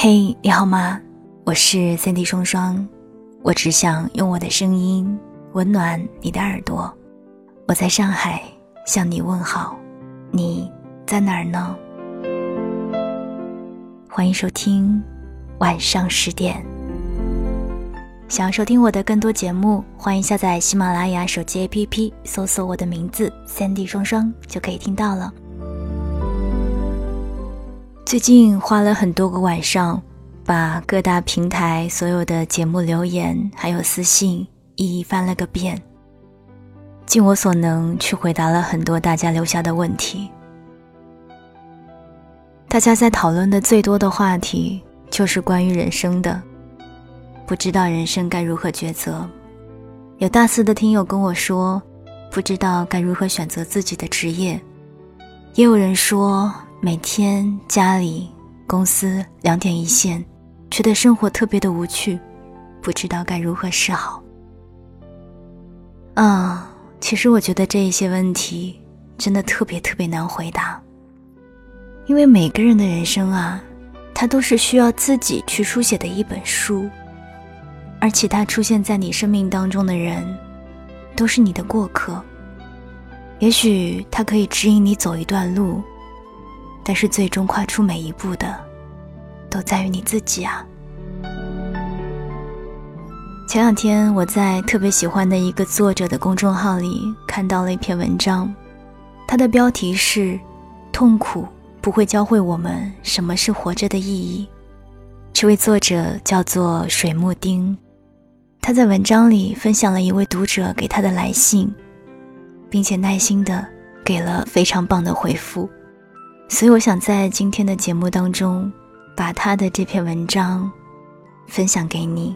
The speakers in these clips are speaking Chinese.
嘿，你好吗？我是三 D 双双，我只想用我的声音温暖你的耳朵。我在上海向你问好，你在哪儿呢？欢迎收听晚上十点。想要收听我的更多节目，欢迎下载喜马拉雅手机 APP，搜索我的名字三 D 双双就可以听到了。最近花了很多个晚上，把各大平台所有的节目留言还有私信一一翻了个遍，尽我所能去回答了很多大家留下的问题。大家在讨论的最多的话题就是关于人生的，不知道人生该如何抉择。有大四的听友跟我说，不知道该如何选择自己的职业，也有人说。每天家里、公司两点一线，觉得生活特别的无趣，不知道该如何是好。啊，其实我觉得这一些问题真的特别特别难回答，因为每个人的人生啊，它都是需要自己去书写的一本书，而其他出现在你生命当中的人，都是你的过客。也许他可以指引你走一段路。但是最终跨出每一步的，都在于你自己啊！前两天我在特别喜欢的一个作者的公众号里看到了一篇文章，它的标题是“痛苦不会教会我们什么是活着的意义”。这位作者叫做水木丁，他在文章里分享了一位读者给他的来信，并且耐心的给了非常棒的回复。所以，我想在今天的节目当中，把他的这篇文章分享给你。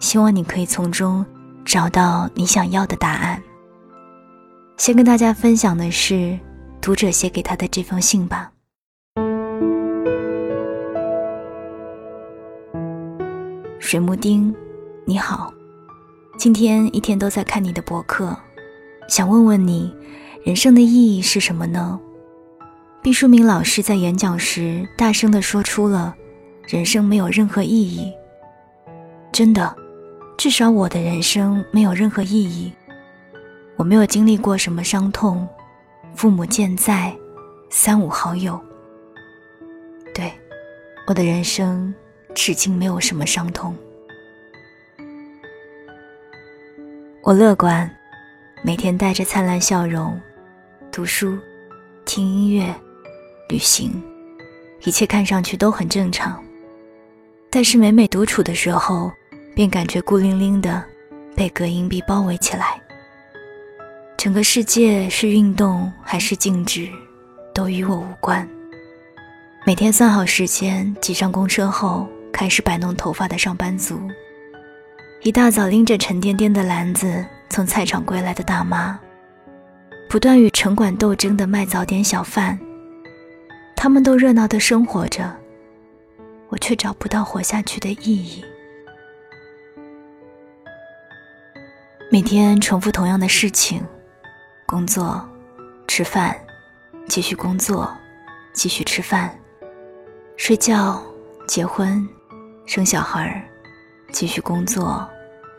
希望你可以从中找到你想要的答案。先跟大家分享的是读者写给他的这封信吧。水木丁，你好，今天一天都在看你的博客，想问问你，人生的意义是什么呢？毕淑敏老师在演讲时大声地说出了：“人生没有任何意义。”真的，至少我的人生没有任何意义。我没有经历过什么伤痛，父母健在，三五好友。对，我的人生至今没有什么伤痛。我乐观，每天带着灿烂笑容，读书，听音乐。旅行，一切看上去都很正常，但是每每独处的时候，便感觉孤零零的，被隔音壁包围起来。整个世界是运动还是静止，都与我无关。每天算好时间，挤上公车后，开始摆弄头发的上班族，一大早拎着沉甸甸的篮子从菜场归来的大妈，不断与城管斗争的卖早点小贩。他们都热闹的生活着，我却找不到活下去的意义。每天重复同样的事情，工作、吃饭、继续工作、继续吃饭、睡觉、结婚、生小孩继续工作、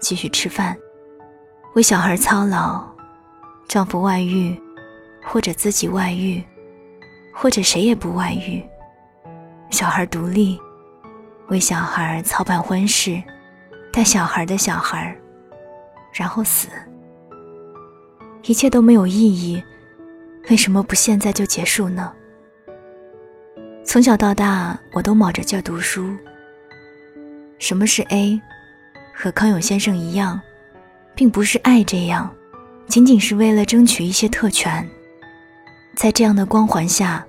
继续吃饭，为小孩操劳，丈夫外遇，或者自己外遇。或者谁也不外遇，小孩独立，为小孩操办婚事，带小孩的小孩，然后死，一切都没有意义，为什么不现在就结束呢？从小到大，我都卯着劲读书。什么是 A？和康永先生一样，并不是爱这样，仅仅是为了争取一些特权，在这样的光环下。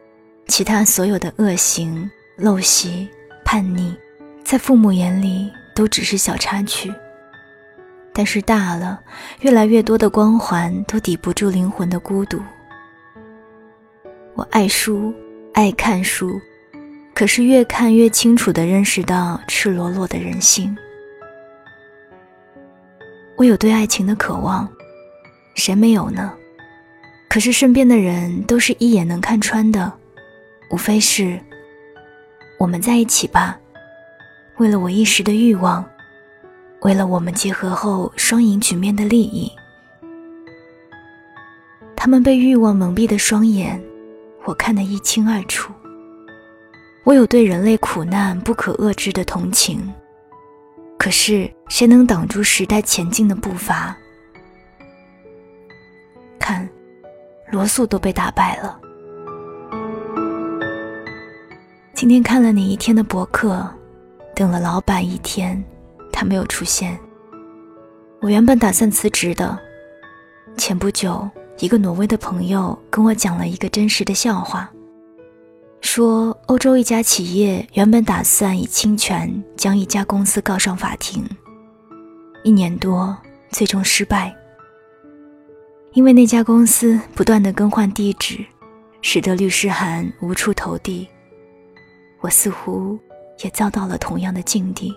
其他所有的恶行、陋习、叛逆，在父母眼里都只是小插曲。但是大了，越来越多的光环都抵不住灵魂的孤独。我爱书，爱看书，可是越看越清楚地认识到赤裸裸的人性。我有对爱情的渴望，谁没有呢？可是身边的人都是一眼能看穿的。无非是，我们在一起吧。为了我一时的欲望，为了我们结合后双赢局面的利益，他们被欲望蒙蔽的双眼，我看得一清二楚。我有对人类苦难不可遏制的同情，可是谁能挡住时代前进的步伐？看，罗素都被打败了。今天看了你一天的博客。等了老板一天，他没有出现。我原本打算辞职的。前不久，一个挪威的朋友跟我讲了一个真实的笑话，说欧洲一家企业原本打算以侵权将一家公司告上法庭，一年多，最终失败，因为那家公司不断的更换地址，使得律师函无处投递。我似乎。也遭到了同样的境地。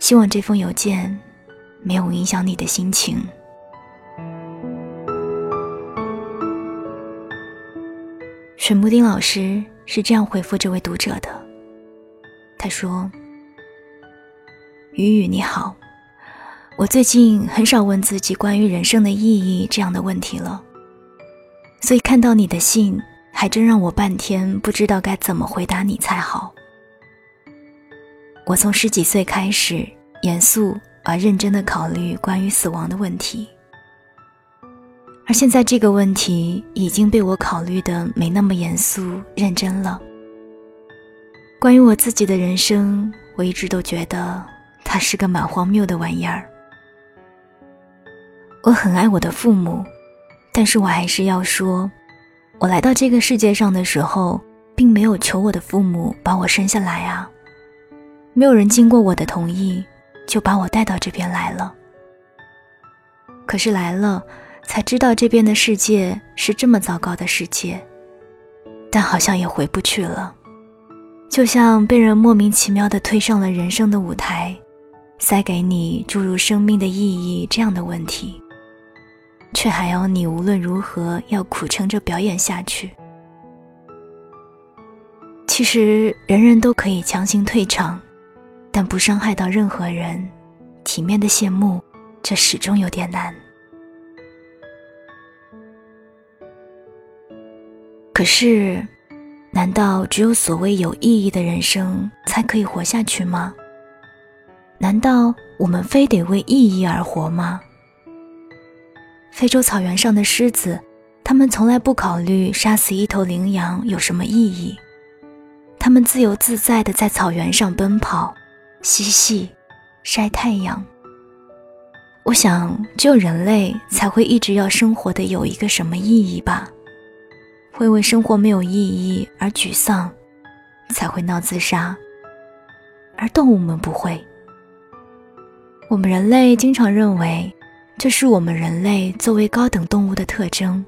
希望这封邮件没有影响你的心情。水木丁老师是这样回复这位读者的：“他说，雨雨你好，我最近很少问自己关于人生的意义这样的问题了，所以看到你的信。”还真让我半天不知道该怎么回答你才好。我从十几岁开始严肃而认真的考虑关于死亡的问题，而现在这个问题已经被我考虑的没那么严肃认真了。关于我自己的人生，我一直都觉得它是个蛮荒谬的玩意儿。我很爱我的父母，但是我还是要说。我来到这个世界上的时候，并没有求我的父母把我生下来啊，没有人经过我的同意就把我带到这边来了。可是来了，才知道这边的世界是这么糟糕的世界，但好像也回不去了，就像被人莫名其妙的推上了人生的舞台，塞给你注入生命的意义这样的问题。却还要你无论如何要苦撑着表演下去。其实人人都可以强行退场，但不伤害到任何人，体面的谢幕，这始终有点难。可是，难道只有所谓有意义的人生才可以活下去吗？难道我们非得为意义而活吗？非洲草原上的狮子，他们从来不考虑杀死一头羚羊有什么意义。他们自由自在地在草原上奔跑、嬉戏、晒太阳。我想，只有人类才会一直要生活的有一个什么意义吧？会为生活没有意义而沮丧，才会闹自杀。而动物们不会。我们人类经常认为。这是我们人类作为高等动物的特征。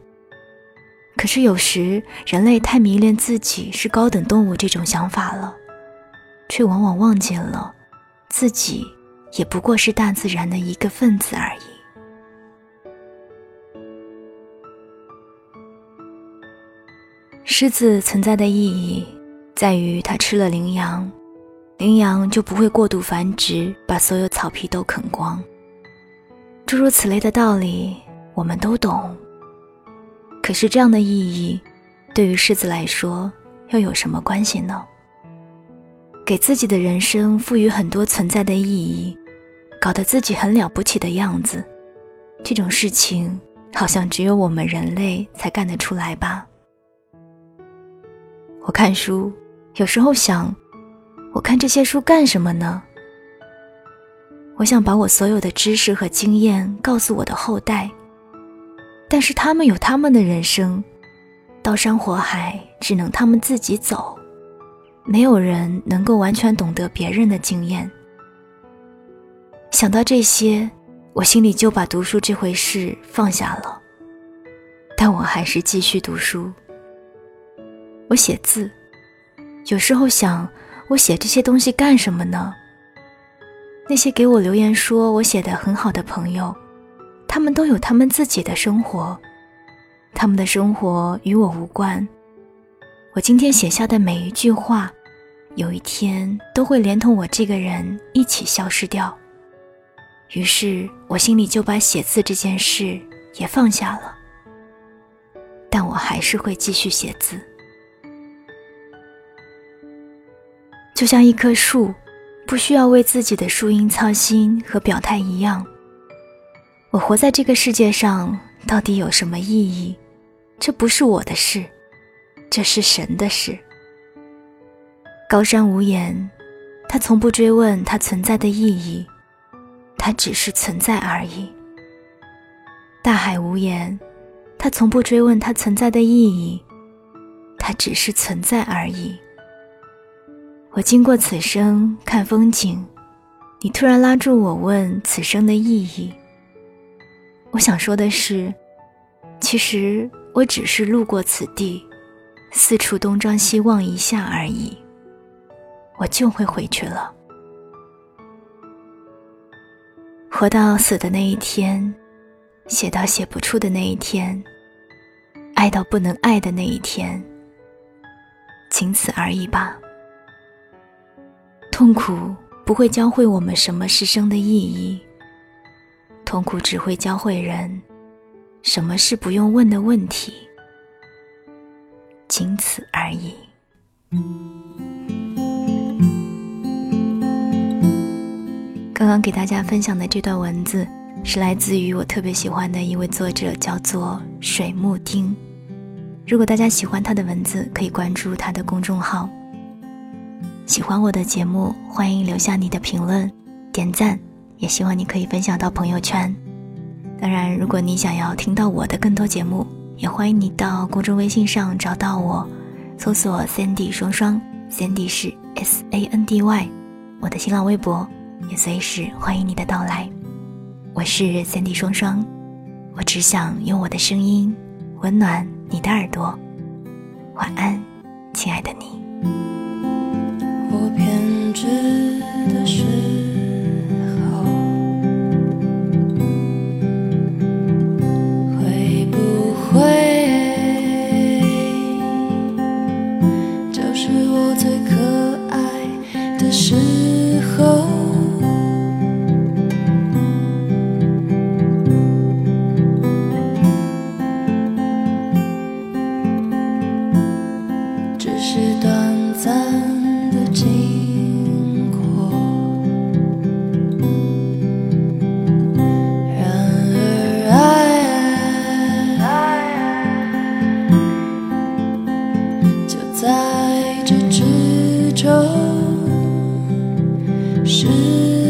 可是有时人类太迷恋自己是高等动物这种想法了，却往往忘记了自己也不过是大自然的一个分子而已。狮子存在的意义在于它吃了羚羊，羚羊就不会过度繁殖，把所有草皮都啃光。诸如此类的道理，我们都懂。可是这样的意义，对于狮子来说，又有什么关系呢？给自己的人生赋予很多存在的意义，搞得自己很了不起的样子，这种事情好像只有我们人类才干得出来吧？我看书，有时候想，我看这些书干什么呢？我想把我所有的知识和经验告诉我的后代，但是他们有他们的人生，刀山火海只能他们自己走，没有人能够完全懂得别人的经验。想到这些，我心里就把读书这回事放下了，但我还是继续读书。我写字，有时候想，我写这些东西干什么呢？那些给我留言说我写的很好的朋友，他们都有他们自己的生活，他们的生活与我无关。我今天写下的每一句话，有一天都会连同我这个人一起消失掉。于是我心里就把写字这件事也放下了，但我还是会继续写字。就像一棵树，不需要为自己的输赢操心和表态一样。我活在这个世界上到底有什么意义？这不是我的事。这是神的事。高山无言，他从不追问它存在的意义，它只是存在而已。大海无言，他从不追问它存在的意义，它只是存在而已。我经过此生看风景，你突然拉住我问此生的意义。我想说的是，其实我只是路过此地。四处东张西望一下而已，我就会回去了。活到死的那一天，写到写不出的那一天，爱到不能爱的那一天，仅此而已吧。痛苦不会教会我们什么是生的意义，痛苦只会教会人什么是不用问的问题。仅此而已。刚刚给大家分享的这段文字，是来自于我特别喜欢的一位作者，叫做水木丁。如果大家喜欢他的文字，可以关注他的公众号。喜欢我的节目，欢迎留下你的评论、点赞，也希望你可以分享到朋友圈。当然，如果你想要听到我的更多节目，也欢迎你到公众微信上找到我，搜索 Sandy 双双，Sandy 是 S A N D Y，我的新浪微博也随时欢迎你的到来。我是 Sandy 双双，我只想用我的声音温暖你的耳朵。晚安，亲爱的你。我偏执的是。是